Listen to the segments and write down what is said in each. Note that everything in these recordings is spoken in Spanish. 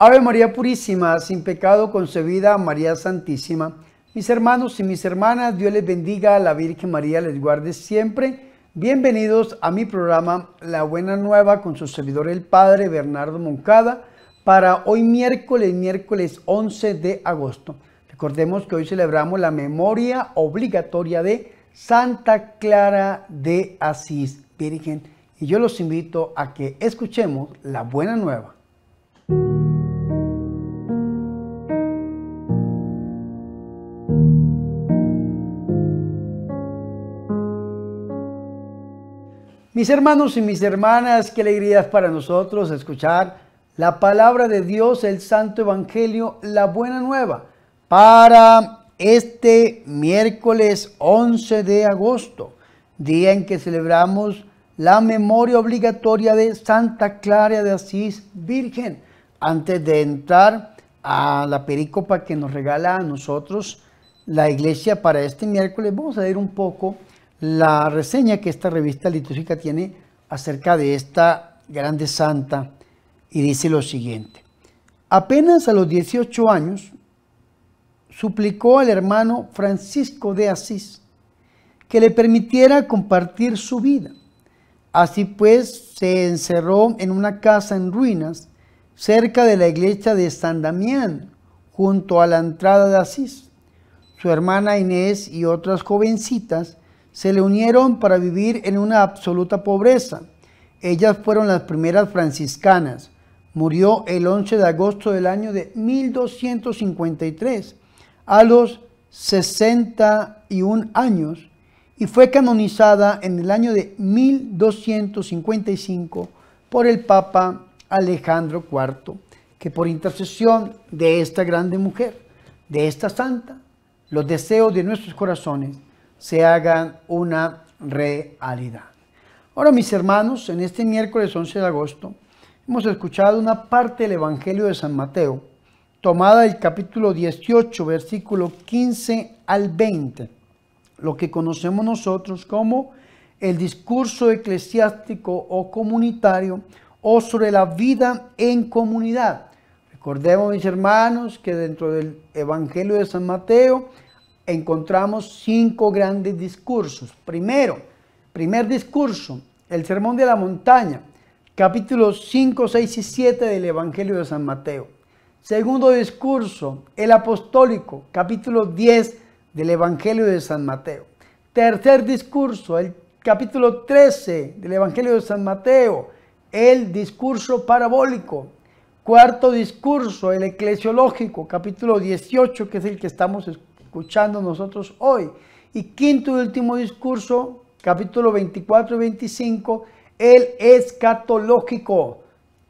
Ave María Purísima, sin pecado concebida, María Santísima. Mis hermanos y mis hermanas, Dios les bendiga, la Virgen María les guarde siempre. Bienvenidos a mi programa La Buena Nueva con su servidor el Padre Bernardo Moncada para hoy miércoles, miércoles 11 de agosto. Recordemos que hoy celebramos la memoria obligatoria de Santa Clara de Asís, Virgen. Y yo los invito a que escuchemos la Buena Nueva. Mis hermanos y mis hermanas, qué alegría es para nosotros escuchar la palabra de Dios, el Santo Evangelio, la buena nueva, para este miércoles 11 de agosto, día en que celebramos la memoria obligatoria de Santa Clara de Asís Virgen. Antes de entrar a la perícopa que nos regala a nosotros la iglesia para este miércoles, vamos a ver un poco la reseña que esta revista litúrgica tiene acerca de esta grande santa y dice lo siguiente. Apenas a los 18 años, suplicó al hermano Francisco de Asís que le permitiera compartir su vida. Así pues, se encerró en una casa en ruinas cerca de la iglesia de San Damián, junto a la entrada de Asís. Su hermana Inés y otras jovencitas se le unieron para vivir en una absoluta pobreza. Ellas fueron las primeras franciscanas. Murió el 11 de agosto del año de 1253, a los 61 años, y fue canonizada en el año de 1255 por el Papa Alejandro IV, que por intercesión de esta grande mujer, de esta santa, los deseos de nuestros corazones se hagan una realidad. Ahora, mis hermanos, en este miércoles 11 de agosto hemos escuchado una parte del Evangelio de San Mateo, tomada del capítulo 18, versículo 15 al 20, lo que conocemos nosotros como el discurso eclesiástico o comunitario o sobre la vida en comunidad. Recordemos, mis hermanos, que dentro del Evangelio de San Mateo encontramos cinco grandes discursos. Primero, primer discurso, el Sermón de la Montaña, capítulos 5, 6 y 7 del Evangelio de San Mateo. Segundo discurso, el apostólico, capítulo 10 del Evangelio de San Mateo. Tercer discurso, el capítulo 13 del Evangelio de San Mateo, el discurso parabólico. Cuarto discurso, el eclesiológico, capítulo 18, que es el que estamos escuchando escuchando nosotros hoy. Y quinto y último discurso, capítulo 24 y 25, el escatológico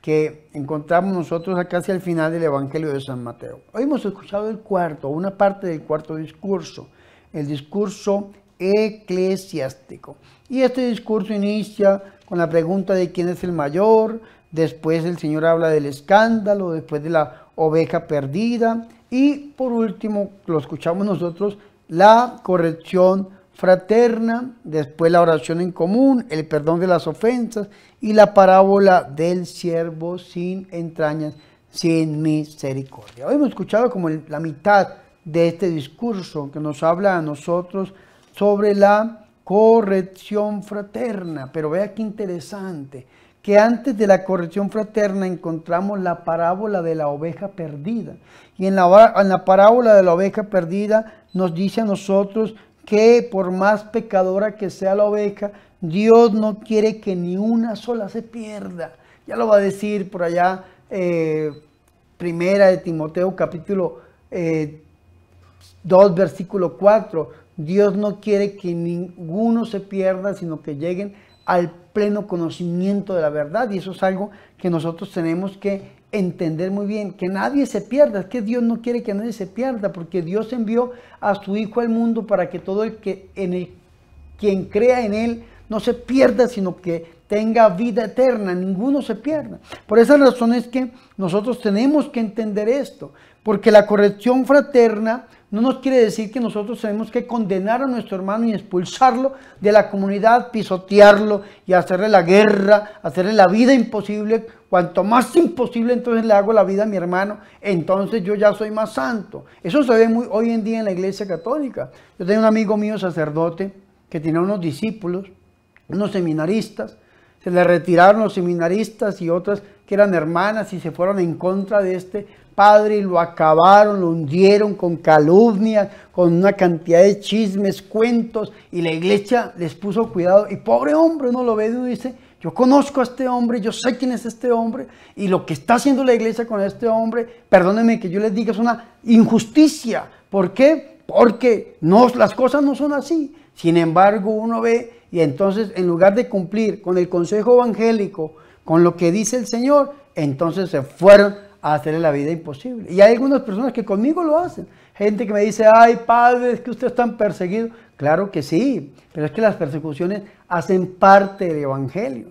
que encontramos nosotros acá hacia el final del Evangelio de San Mateo. Hoy hemos escuchado el cuarto, una parte del cuarto discurso, el discurso eclesiástico. Y este discurso inicia con la pregunta de quién es el mayor, después el Señor habla del escándalo, después de la oveja perdida, y por último, lo escuchamos nosotros, la corrección fraterna, después la oración en común, el perdón de las ofensas y la parábola del siervo sin entrañas, sin misericordia. Hoy hemos escuchado como la mitad de este discurso que nos habla a nosotros sobre la corrección fraterna, pero vea qué interesante que antes de la corrección fraterna encontramos la parábola de la oveja perdida. Y en la, en la, parábola de la oveja perdida nos dice a nosotros que por más pecadora que sea la oveja, Dios no quiere que ni una sola se pierda. Ya lo va a decir por allá, eh, primera de Timoteo capítulo 2, eh, versículo 4. Dios no quiere que ninguno se pierda, sino que lleguen al pleno conocimiento de la verdad. Y eso es algo que nosotros tenemos que entender muy bien, que nadie se pierda, que Dios no quiere que nadie se pierda, porque Dios envió a su Hijo al mundo para que todo el que en el quien crea en él no se pierda, sino que tenga vida eterna, ninguno se pierda. Por esa razón es que nosotros tenemos que entender esto, porque la corrección fraterna no nos quiere decir que nosotros tenemos que condenar a nuestro hermano y expulsarlo de la comunidad, pisotearlo y hacerle la guerra, hacerle la vida imposible. Cuanto más imposible entonces le hago la vida a mi hermano, entonces yo ya soy más santo. Eso se ve muy hoy en día en la iglesia católica. Yo tengo un amigo mío sacerdote que tiene unos discípulos, unos seminaristas, se le retiraron los seminaristas y otras que eran hermanas y se fueron en contra de este padre y lo acabaron, lo hundieron con calumnias, con una cantidad de chismes, cuentos, y la iglesia les puso cuidado. Y pobre hombre, uno lo ve y uno dice, yo conozco a este hombre, yo sé quién es este hombre, y lo que está haciendo la iglesia con este hombre, perdónenme que yo les diga, es una injusticia. ¿Por qué? Porque no, las cosas no son así. Sin embargo, uno ve y entonces en lugar de cumplir con el consejo evangélico, con lo que dice el Señor, entonces se fueron a hacerle la vida imposible. Y hay algunas personas que conmigo lo hacen. Gente que me dice, ay padre, es que usted es tan perseguido. Claro que sí, pero es que las persecuciones hacen parte del Evangelio.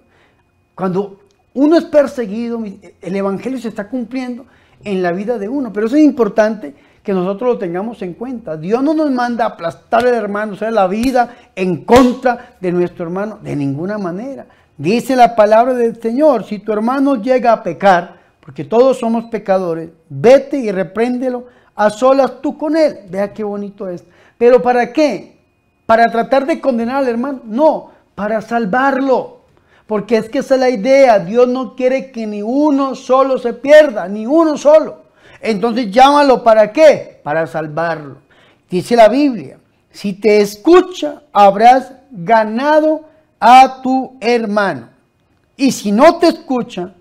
Cuando uno es perseguido, el Evangelio se está cumpliendo en la vida de uno. Pero eso es importante que nosotros lo tengamos en cuenta. Dios no nos manda a aplastar al hermano, o sea, la vida en contra de nuestro hermano, de ninguna manera. Dice la palabra del Señor, si tu hermano llega a pecar, porque todos somos pecadores, vete y repréndelo a solas tú con él. Vea qué bonito es. Pero ¿para qué? ¿Para tratar de condenar al hermano? No, para salvarlo. Porque es que esa es la idea. Dios no quiere que ni uno solo se pierda, ni uno solo. Entonces llámalo para qué? Para salvarlo. Dice la Biblia, si te escucha, habrás ganado a tu hermano. Y si no te escucha,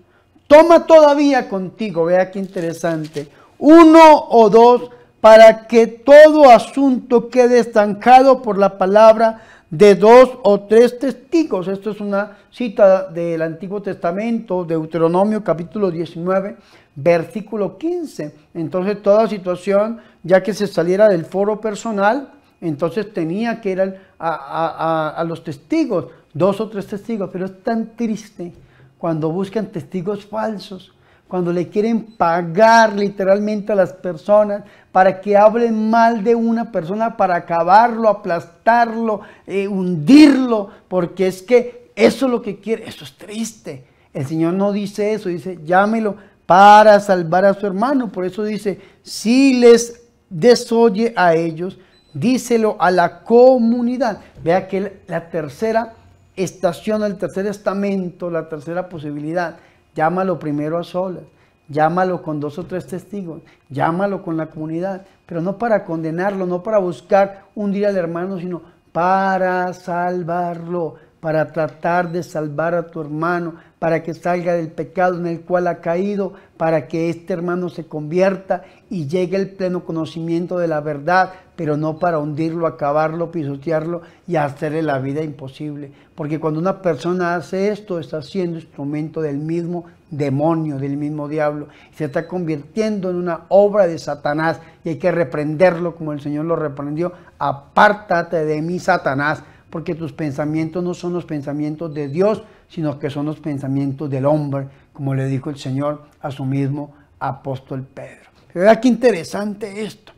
Toma todavía contigo, vea qué interesante, uno o dos para que todo asunto quede estancado por la palabra de dos o tres testigos. Esto es una cita del Antiguo Testamento, Deuteronomio capítulo 19, versículo 15. Entonces toda situación, ya que se saliera del foro personal, entonces tenía que ir a, los testigos, dos o tres testigos, pero es tan triste cuando buscan testigos falsos, cuando le quieren pagar literalmente a las personas para que hablen mal de una persona, para acabarlo, aplastarlo, eh, hundirlo, porque es que eso es lo que quiere, eso es triste. El Señor no dice eso, dice, llámelo para salvar a su hermano. Por eso dice, si les desoye a ellos, díselo a la comunidad. Vea que la tercera estación, el tercer estamento, la tercera posibilidad. Llámalo primero a solas, llámalo con dos o tres testigos, llámalo con la comunidad, pero no para condenarlo, no para buscar hundir al hermano, sino para salvarlo, para tratar de salvar a tu hermano, para que salga del pecado en el cual ha caído, para que este hermano se convierta y llegue al pleno conocimiento de la verdad, pero no para hundirlo, acabarlo, pisotearlo y hacerle la vida imposible. Porque cuando una persona hace esto, está siendo instrumento del mismo demonio, del mismo diablo, se está convirtiendo en una obra de Satanás y hay que reprenderlo como el Señor lo reprendió. Apártate de mí, Satanás, porque tus pensamientos no son los pensamientos de Dios, sino que son los pensamientos del hombre, como le dijo el Señor a su mismo apóstol Pedro. Vea qué interesante esto.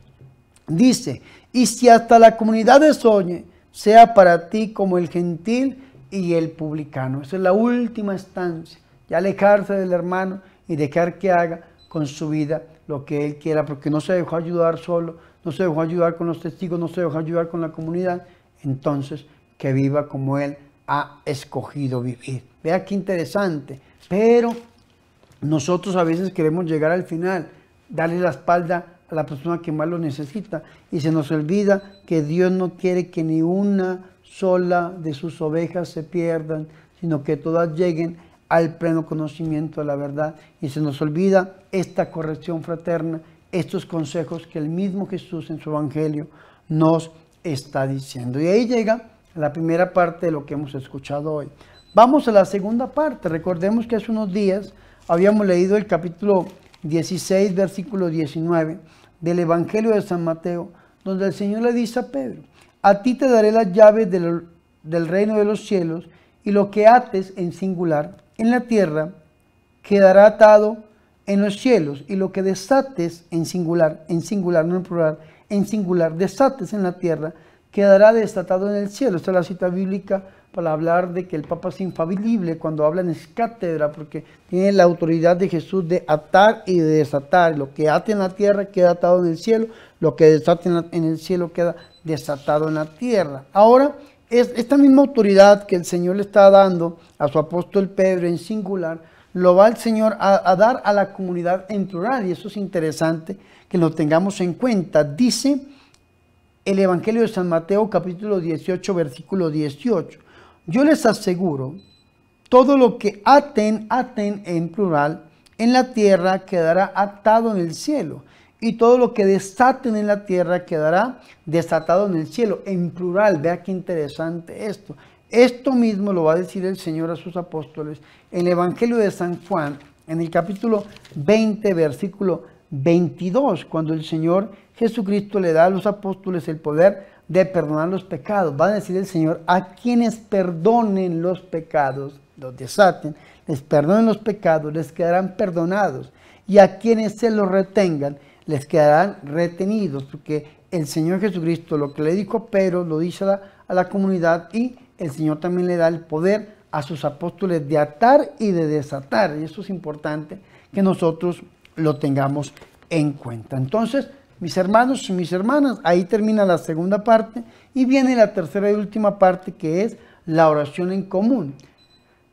Dice, y si hasta la comunidad de Soñe sea para ti como el gentil y el publicano. Esa es la última estancia. Ya alejarse del hermano y dejar que haga con su vida lo que él quiera, porque no se dejó ayudar solo, no se dejó ayudar con los testigos, no se dejó ayudar con la comunidad. Entonces, que viva como él ha escogido vivir. Vea qué interesante. Pero nosotros a veces queremos llegar al final, darle la espalda a la persona que más lo necesita y se nos olvida que Dios no quiere que ni una sola de sus ovejas se pierdan, sino que todas lleguen al pleno conocimiento de la verdad. Y se nos olvida esta corrección fraterna, estos consejos que el mismo Jesús en su Evangelio nos está diciendo. Y ahí llega la primera parte de lo que hemos escuchado hoy. Vamos a la segunda parte. Recordemos que hace unos días habíamos leído el capítulo 16, versículo 19 del Evangelio de San Mateo, donde el Señor le dice a Pedro, a ti te daré las llaves del del reino de los cielos, y lo que ates en singular en la tierra quedará atado en los cielos, y lo que desates en singular, en singular, no en plural, en singular, desates en la tierra, quedará desatado en el cielo. Esta es la cita bíblica para hablar de que el Papa es infalible cuando habla en cátedra, porque tiene la autoridad de Jesús de atar y de desatar. Lo que ate en la tierra queda atado en el cielo, lo que desate en, el cielo queda desatado en la tierra. Ahora, es esta misma autoridad que el Señor le está dando a su apóstol Pedro en singular, lo va el Señor a, a dar a la comunidad en plural, y eso es interesante que lo tengamos en cuenta. Dice el Evangelio de San Mateo capítulo 18, versículo 18. Yo les aseguro, todo lo que aten, aten en plural, en la tierra quedará atado en el cielo. Y todo lo que desaten en la tierra quedará desatado en el cielo. En plural, vea qué interesante esto. Esto mismo lo va a decir el Señor a sus apóstoles en el Evangelio de San Juan, en el capítulo 20, versículo 22, cuando el Señor Jesucristo le da a los apóstoles el poder de perdonar los pecados. Va a decir el Señor, a quienes perdonen los pecados, los desaten, les perdonen los pecados, les quedarán perdonados. Y a quienes se los retengan, les quedarán retenidos. Porque el Señor Jesucristo lo que le dijo pero lo dice a la, a la comunidad y el Señor también le da el poder a sus apóstoles de atar y de desatar. Y esto es importante que nosotros lo tengamos en cuenta. Entonces, mis hermanos y mis hermanas, ahí termina la segunda parte y viene la tercera y última parte que es la oración en común.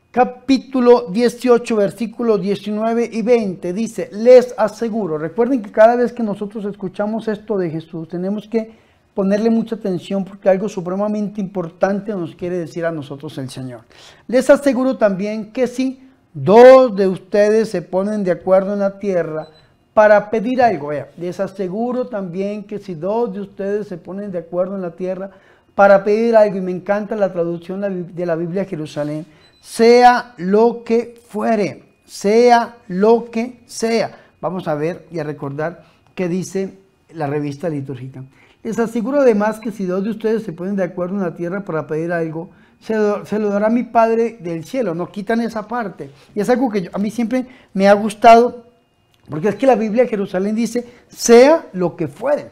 Capítulo 18, versículos 19 y 20 dice, les aseguro, recuerden que cada vez que nosotros escuchamos esto de Jesús, tenemos que ponerle mucha atención porque algo supremamente importante nos quiere decir a nosotros el Señor. Les aseguro también que si dos de ustedes se ponen de acuerdo en la tierra, para pedir algo. les aseguro también que si dos de ustedes se ponen de acuerdo en la tierra para pedir algo, y me encanta la traducción de la Biblia Jerusalén, sea lo que fuere, sea lo que sea. Vamos a ver y a recordar qué dice la revista litúrgica. Les aseguro además que si dos de ustedes se ponen de acuerdo en la tierra para pedir algo, se lo, dará mi Padre del cielo. No quitan esa parte. Y es algo que a mí siempre me ha gustado porque es que la Biblia de Jerusalén dice, sea lo que fuere,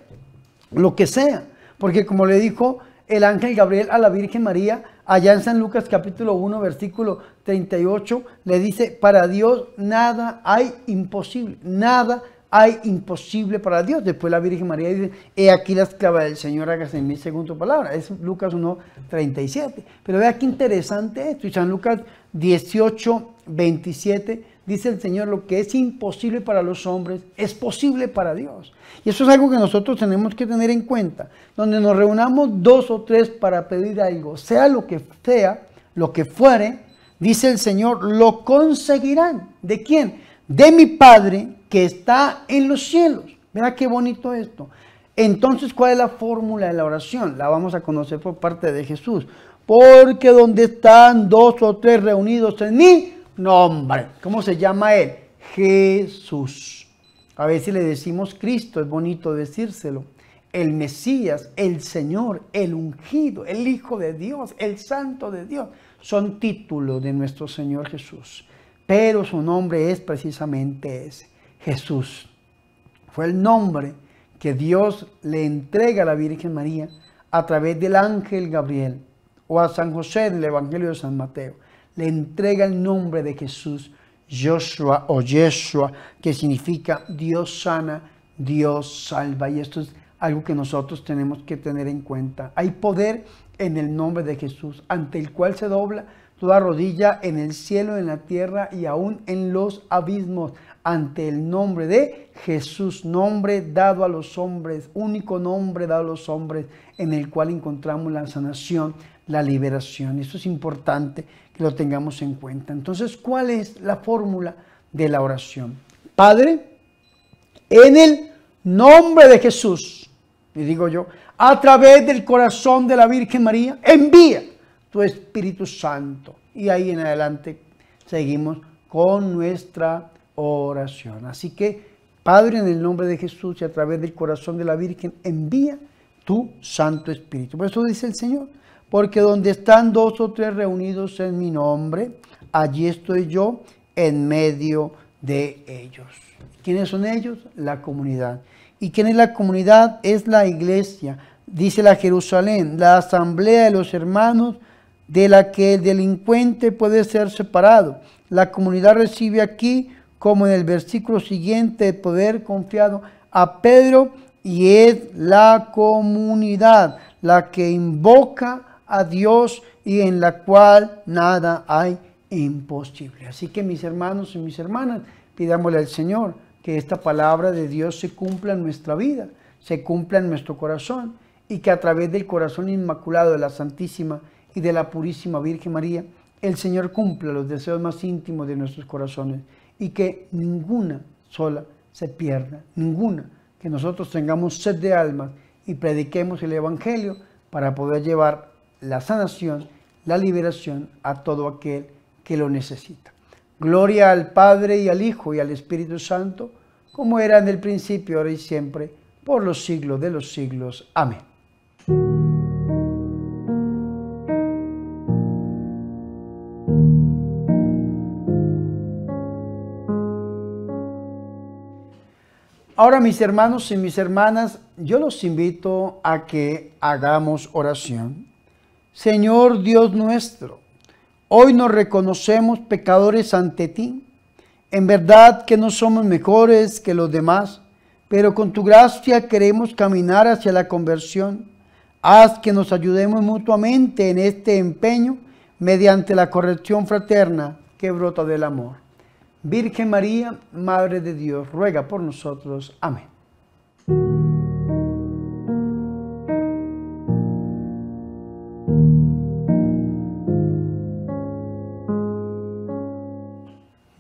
lo que sea. Porque como le dijo el ángel Gabriel a la Virgen María, allá en San Lucas capítulo 1, versículo 38, le dice, para Dios nada hay imposible, nada hay imposible para Dios. Después la Virgen María dice, he aquí la esclava del Señor, hágase en mí según palabra. Es Lucas 1, 37. Pero vea qué interesante esto. Y San Lucas 18, 27 dice el Señor, lo que es imposible para los hombres es posible para Dios. Y eso es algo que nosotros tenemos que tener en cuenta. Donde nos reunamos dos o tres para pedir algo, sea lo que sea, lo que fuere, dice el Señor, lo conseguirán. ¿De quién? De mi Padre que está en los cielos. Mira qué bonito esto. Entonces, ¿cuál es la fórmula de la oración? La vamos a conocer por parte de Jesús. Porque donde están dos o tres reunidos en mí, nombre. ¿Cómo se llama él? Jesús. A veces le decimos Cristo, es bonito decírselo. El Mesías, el Señor, el ungido, el Hijo de Dios, el Santo de Dios, son títulos de nuestro Señor Jesús. Pero su nombre es precisamente ese, Jesús. Fue el nombre que Dios le entrega a la Virgen María a través del ángel Gabriel o a San José en el Evangelio de San Mateo le entrega el nombre de Jesús, Joshua o Yeshua, que significa Dios sana, Dios salva. Y esto es algo que nosotros tenemos que tener en cuenta. Hay poder en el nombre de Jesús, ante el cual se dobla toda rodilla en el cielo, en la tierra y aún en los abismos, ante el nombre de Jesús, nombre dado a los hombres, único nombre dado a los hombres, en el cual encontramos la sanación, la liberación. Esto es importante que lo tengamos en cuenta. Entonces, ¿cuál es la fórmula de la oración? Padre, en el nombre de Jesús, y digo yo, a través del corazón de la Virgen María, envía tu Espíritu Santo. Y ahí en adelante seguimos con nuestra oración. Así que, Padre, en el nombre de Jesús y a través del corazón de la Virgen, envía tu Santo Espíritu. Por eso dice el Señor, porque donde están dos o tres reunidos en mi nombre, allí estoy yo en medio de ellos. ¿Quiénes son ellos? La comunidad. ¿Y quién es la comunidad? Es la iglesia. Dice la Jerusalén, la asamblea de los hermanos de la que el delincuente puede ser separado. La comunidad recibe aquí, como en el versículo siguiente, el poder confiado a Pedro y es la comunidad la que invoca a Dios y en la cual nada hay imposible. Así que mis hermanos y mis hermanas, pidámosle al Señor que esta palabra de Dios se cumpla en nuestra vida, se cumpla en nuestro corazón y que a través del corazón inmaculado de la Santísima y de la Purísima Virgen María, el Señor cumpla los deseos más íntimos de nuestros corazones y que ninguna sola se pierda, ninguna, que nosotros tengamos sed de almas y prediquemos el Evangelio para poder llevar la sanación, la liberación a todo aquel que lo necesita. Gloria al Padre y al Hijo y al Espíritu Santo, como era en el principio, ahora y siempre, por los siglos de los siglos. Amén. Ahora mis hermanos y mis hermanas, yo los invito a que hagamos oración. Señor Dios nuestro, hoy nos reconocemos pecadores ante ti. En verdad que no somos mejores que los demás, pero con tu gracia queremos caminar hacia la conversión. Haz que nos ayudemos mutuamente en este empeño mediante la corrección fraterna que brota del amor. Virgen María, Madre de Dios, ruega por nosotros. Amén.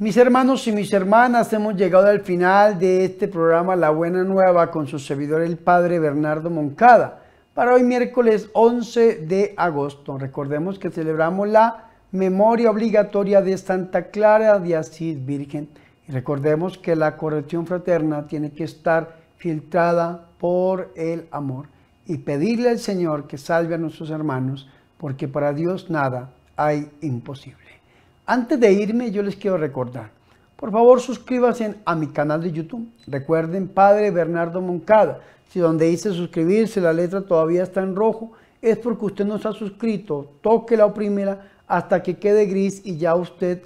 Mis hermanos y mis hermanas, hemos llegado al final de este programa La Buena Nueva con su servidor el Padre Bernardo Moncada. Para hoy miércoles 11 de agosto, recordemos que celebramos la memoria obligatoria de Santa Clara de Asís Virgen. Y recordemos que la corrección fraterna tiene que estar filtrada por el amor y pedirle al Señor que salve a nuestros hermanos, porque para Dios nada hay imposible. Antes de irme, yo les quiero recordar, por favor suscríbanse a mi canal de YouTube. Recuerden, Padre Bernardo Moncada. Si donde dice suscribirse la letra todavía está en rojo, es porque usted no se ha suscrito. Toque la primera hasta que quede gris y ya usted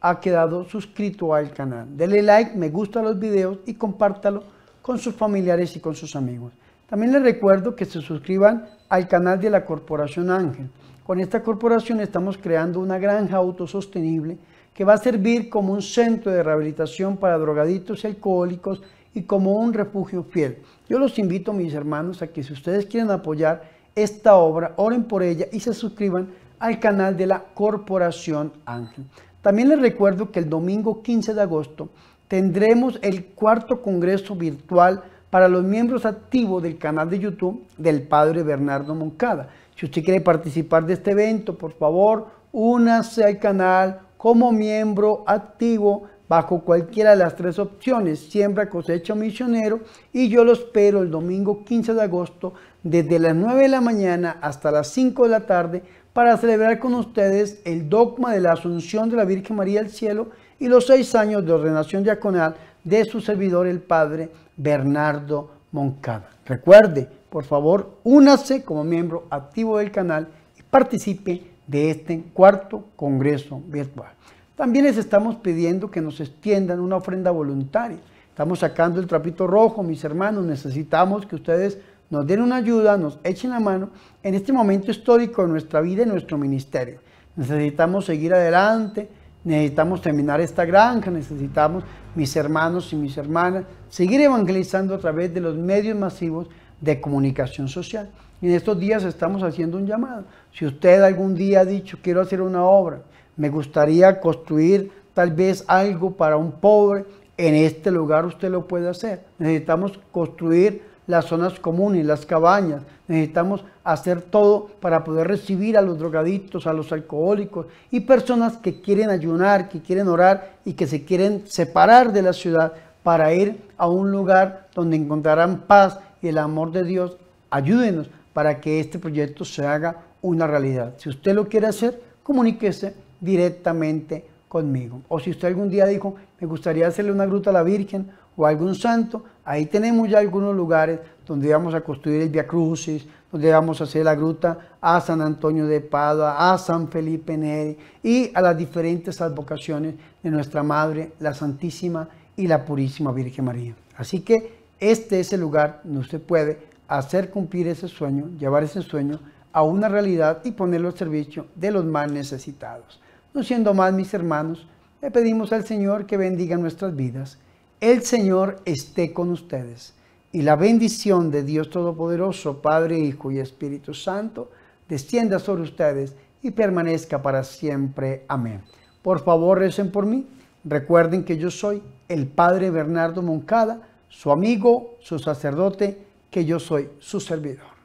ha quedado suscrito al canal. Dele like, me gusta los videos y compártalo con sus familiares y con sus amigos. También les recuerdo que se suscriban al canal de la Corporación Ángel. Con esta corporación estamos creando una granja autosostenible que va a servir como un centro de rehabilitación para drogaditos y alcohólicos y como un refugio fiel. Yo los invito, mis hermanos, a que si ustedes quieren apoyar esta obra, oren por ella y se suscriban al canal de la Corporación Ángel. También les recuerdo que el domingo 15 de agosto tendremos el cuarto congreso virtual para los miembros activos del canal de YouTube del Padre Bernardo Moncada. Si usted quiere participar de este evento, por favor, únase al canal como miembro activo bajo cualquiera de las tres opciones, siembra, cosecha misionero, y yo lo espero el domingo 15 de agosto desde las 9 de la mañana hasta las 5 de la tarde para celebrar con ustedes el dogma de la Asunción de la Virgen María al cielo y los seis años de ordenación diaconal de su servidor el Padre Bernardo Moncada. Recuerde, por favor, únase como miembro activo del canal y participe de este cuarto Congreso Virtual. También les estamos pidiendo que nos extiendan una ofrenda voluntaria. Estamos sacando el trapito rojo, mis hermanos, necesitamos que ustedes nos den una ayuda, nos echen la mano en este momento histórico de nuestra vida y nuestro ministerio. Necesitamos seguir adelante, necesitamos terminar esta granja, necesitamos, mis hermanos y mis hermanas, seguir evangelizando a través de los medios masivos de comunicación social. Y en estos días estamos haciendo un llamado. Si usted algún día ha dicho, quiero hacer una obra, me gustaría construir tal vez algo para un pobre, en este lugar usted lo puede hacer. Necesitamos construir las zonas comunes, las cabañas. Necesitamos hacer todo para poder recibir a los drogadictos, a los alcohólicos y personas que quieren ayunar, que quieren orar y que se quieren separar de la ciudad para ir a un lugar donde encontrarán paz y el amor de Dios. Ayúdenos para que este proyecto se haga una realidad. Si usted lo quiere hacer, comuníquese directamente conmigo. O si usted algún día dijo, me gustaría hacerle una gruta a la Virgen o a algún santo, ahí tenemos ya algunos lugares donde vamos a construir el Via Crucis, donde vamos a hacer la gruta a San Antonio de Padua, a San Felipe Neri y a las diferentes advocaciones de nuestra Madre, la Santísima y la Purísima Virgen María. Así que este es el lugar donde usted puede hacer cumplir ese sueño, llevar ese sueño a una realidad y ponerlo al servicio de los más necesitados. No siendo más, mis hermanos, le pedimos al Señor que bendiga nuestras vidas. El Señor esté con ustedes y la bendición de Dios Todopoderoso, Padre, Hijo y Espíritu Santo, descienda sobre ustedes y permanezca para siempre. Amén. Por favor, recen por mí. Recuerden que yo soy el Padre Bernardo Moncada, su amigo, su sacerdote, que yo soy su servidor.